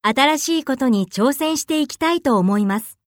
新しいことに挑戦していきたいと思います。